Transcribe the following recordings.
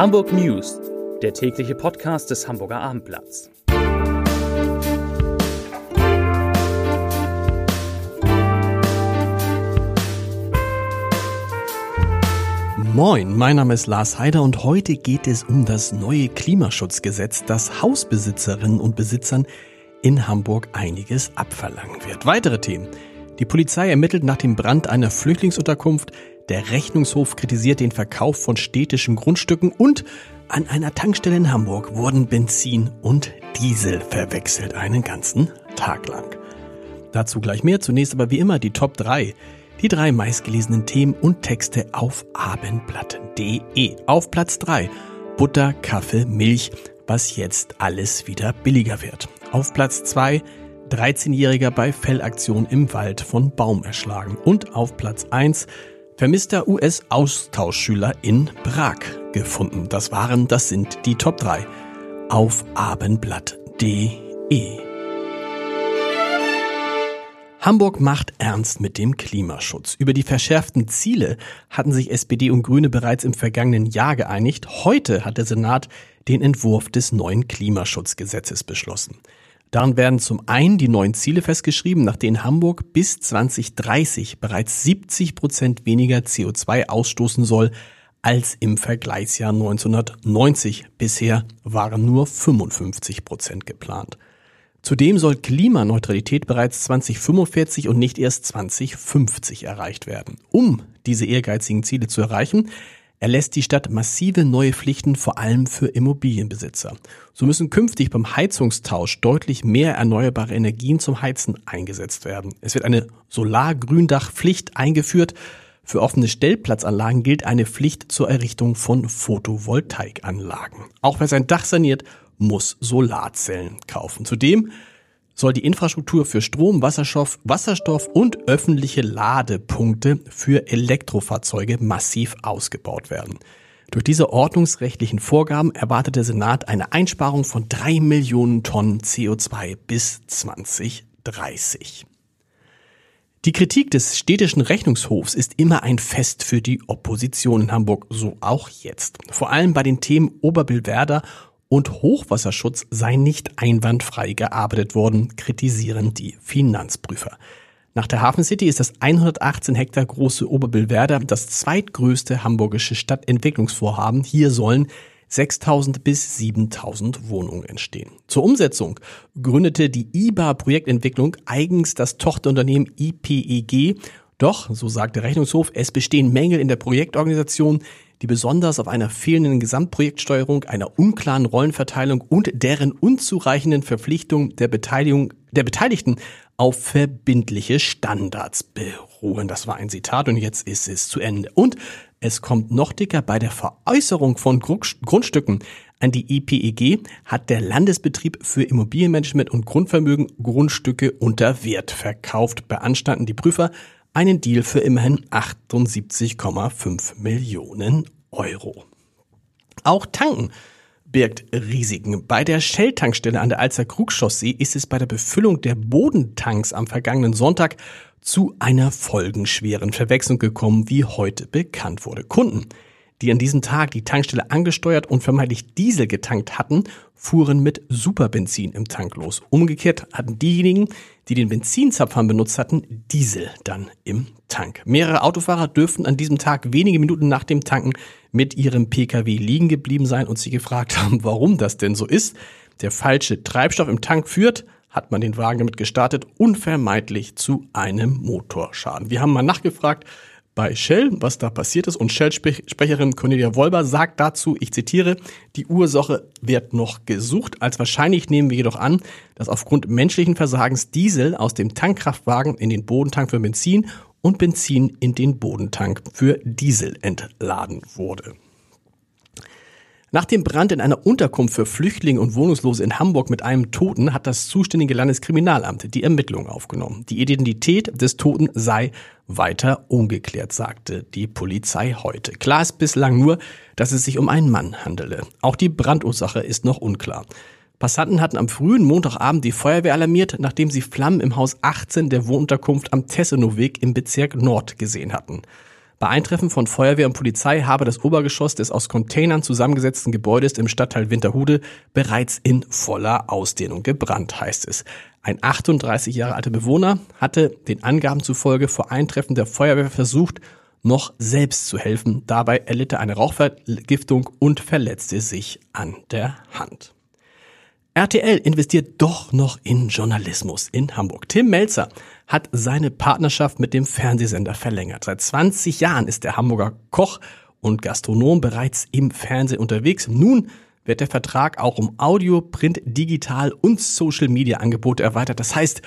Hamburg News, der tägliche Podcast des Hamburger Abendblatts. Moin, mein Name ist Lars Heider und heute geht es um das neue Klimaschutzgesetz, das Hausbesitzerinnen und Besitzern in Hamburg einiges abverlangen wird. Weitere Themen. Die Polizei ermittelt nach dem Brand einer Flüchtlingsunterkunft, der Rechnungshof kritisiert den Verkauf von städtischen Grundstücken und an einer Tankstelle in Hamburg wurden Benzin und Diesel verwechselt einen ganzen Tag lang. Dazu gleich mehr, zunächst aber wie immer die Top 3. Die drei meistgelesenen Themen und Texte auf abendblatt.de. Auf Platz 3 Butter, Kaffee, Milch, was jetzt alles wieder billiger wird. Auf Platz 2 13-Jähriger bei Fellaktion im Wald von Baum erschlagen. Und auf Platz 1 vermisster US-Austauschschüler in Prag gefunden. Das waren, das sind die Top 3 auf abendblatt.de. Hamburg macht ernst mit dem Klimaschutz. Über die verschärften Ziele hatten sich SPD und Grüne bereits im vergangenen Jahr geeinigt. Heute hat der Senat den Entwurf des neuen Klimaschutzgesetzes beschlossen. Darin werden zum einen die neuen Ziele festgeschrieben, nach denen Hamburg bis 2030 bereits 70 Prozent weniger CO2 ausstoßen soll als im Vergleichsjahr 1990. Bisher waren nur 55 Prozent geplant. Zudem soll Klimaneutralität bereits 2045 und nicht erst 2050 erreicht werden. Um diese ehrgeizigen Ziele zu erreichen, erlässt die Stadt massive neue Pflichten vor allem für Immobilienbesitzer. So müssen künftig beim Heizungstausch deutlich mehr erneuerbare Energien zum Heizen eingesetzt werden. Es wird eine Solargründachpflicht eingeführt. Für offene Stellplatzanlagen gilt eine Pflicht zur Errichtung von Photovoltaikanlagen. Auch wer sein Dach saniert, muss Solarzellen kaufen. Zudem soll die Infrastruktur für Strom, Wasserstoff, Wasserstoff und öffentliche Ladepunkte für Elektrofahrzeuge massiv ausgebaut werden. Durch diese ordnungsrechtlichen Vorgaben erwartet der Senat eine Einsparung von drei Millionen Tonnen CO2 bis 2030. Die Kritik des städtischen Rechnungshofs ist immer ein Fest für die Opposition in Hamburg, so auch jetzt. Vor allem bei den Themen Oberbillwerder und Hochwasserschutz sei nicht einwandfrei gearbeitet worden, kritisieren die Finanzprüfer. Nach der Hafen City ist das 118 Hektar große Oberbillwerder das zweitgrößte hamburgische Stadtentwicklungsvorhaben. Hier sollen 6000 bis 7000 Wohnungen entstehen. Zur Umsetzung gründete die IBA Projektentwicklung eigens das Tochterunternehmen IPEG. Doch, so sagt der Rechnungshof, es bestehen Mängel in der Projektorganisation, die besonders auf einer fehlenden Gesamtprojektsteuerung, einer unklaren Rollenverteilung und deren unzureichenden Verpflichtung der Beteiligung der Beteiligten auf verbindliche Standards beruhen. Das war ein Zitat und jetzt ist es zu Ende. Und es kommt noch dicker bei der Veräußerung von Grundstücken an die IPEG hat der Landesbetrieb für Immobilienmanagement und Grundvermögen Grundstücke unter Wert verkauft, beanstanden die Prüfer einen Deal für immerhin 78,5 Millionen Euro. Auch Tanken birgt Risiken. Bei der Shell-Tankstelle an der Alzer Krugchaussee ist es bei der Befüllung der Bodentanks am vergangenen Sonntag zu einer folgenschweren Verwechslung gekommen, wie heute bekannt wurde. Kunden die an diesem Tag die Tankstelle angesteuert und vermeintlich Diesel getankt hatten, fuhren mit Superbenzin im Tank los. Umgekehrt hatten diejenigen, die den Benzinzapfern benutzt hatten, Diesel dann im Tank. Mehrere Autofahrer dürften an diesem Tag wenige Minuten nach dem Tanken mit ihrem Pkw liegen geblieben sein und sie gefragt haben, warum das denn so ist. Der falsche Treibstoff im Tank führt, hat man den Wagen damit gestartet, unvermeidlich zu einem Motorschaden. Wir haben mal nachgefragt, bei Shell, was da passiert ist. Und Shell-Sprecherin Cornelia Wolber sagt dazu, ich zitiere, die Ursache wird noch gesucht. Als wahrscheinlich nehmen wir jedoch an, dass aufgrund menschlichen Versagens Diesel aus dem Tankkraftwagen in den Bodentank für Benzin und Benzin in den Bodentank für Diesel entladen wurde. Nach dem Brand in einer Unterkunft für Flüchtlinge und Wohnungslose in Hamburg mit einem Toten hat das zuständige Landeskriminalamt die Ermittlungen aufgenommen. Die Identität des Toten sei weiter ungeklärt, sagte die Polizei heute. Klar ist bislang nur, dass es sich um einen Mann handele. Auch die Brandursache ist noch unklar. Passanten hatten am frühen Montagabend die Feuerwehr alarmiert, nachdem sie Flammen im Haus 18 der Wohnunterkunft am Tessenoweg im Bezirk Nord gesehen hatten. Bei Eintreffen von Feuerwehr und Polizei habe das Obergeschoss des aus Containern zusammengesetzten Gebäudes im Stadtteil Winterhude bereits in voller Ausdehnung gebrannt, heißt es. Ein 38 Jahre alter Bewohner hatte den Angaben zufolge vor Eintreffen der Feuerwehr versucht, noch selbst zu helfen. Dabei erlitt er eine Rauchvergiftung und verletzte sich an der Hand. RTL investiert doch noch in Journalismus in Hamburg. Tim Melzer hat seine Partnerschaft mit dem Fernsehsender verlängert. Seit 20 Jahren ist der Hamburger Koch und Gastronom bereits im Fernsehen unterwegs. Nun wird der Vertrag auch um Audio, Print, Digital und Social Media Angebote erweitert. Das heißt,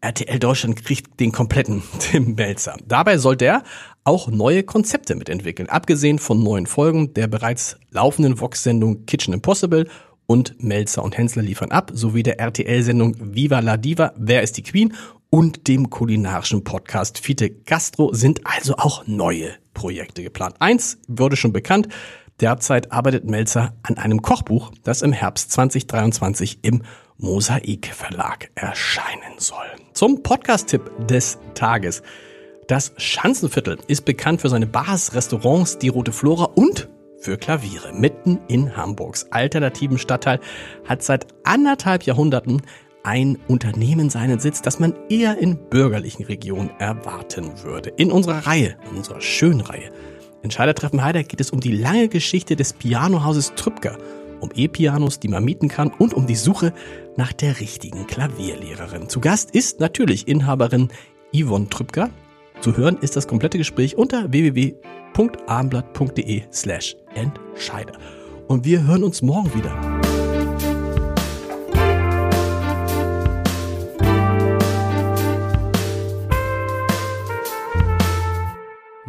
RTL Deutschland kriegt den kompletten Tim Melzer. Dabei soll der auch neue Konzepte mitentwickeln. Abgesehen von neuen Folgen der bereits laufenden Vox-Sendung Kitchen Impossible und Melzer und Hensler liefern ab, sowie der RTL-Sendung Viva la Diva, Wer ist die Queen und dem kulinarischen Podcast Fiete Gastro sind also auch neue Projekte geplant. Eins wurde schon bekannt. Derzeit arbeitet Melzer an einem Kochbuch, das im Herbst 2023 im Mosaik Verlag erscheinen soll. Zum Podcast-Tipp des Tages. Das Schanzenviertel ist bekannt für seine Bars, Restaurants, die Rote Flora und für Klaviere. Mitten in Hamburgs alternativen Stadtteil hat seit anderthalb Jahrhunderten ein Unternehmen seinen Sitz, das man eher in bürgerlichen Regionen erwarten würde. In unserer Reihe, in unserer schönen Reihe, Entscheidertreffen Heider geht es um die lange Geschichte des Pianohauses Trübker, um E-Pianos, die man mieten kann und um die Suche nach der richtigen Klavierlehrerin. Zu Gast ist natürlich Inhaberin Yvonne Trübker. Zu hören ist das komplette Gespräch unter www.abendblatt.de slash Entscheider. Und wir hören uns morgen wieder.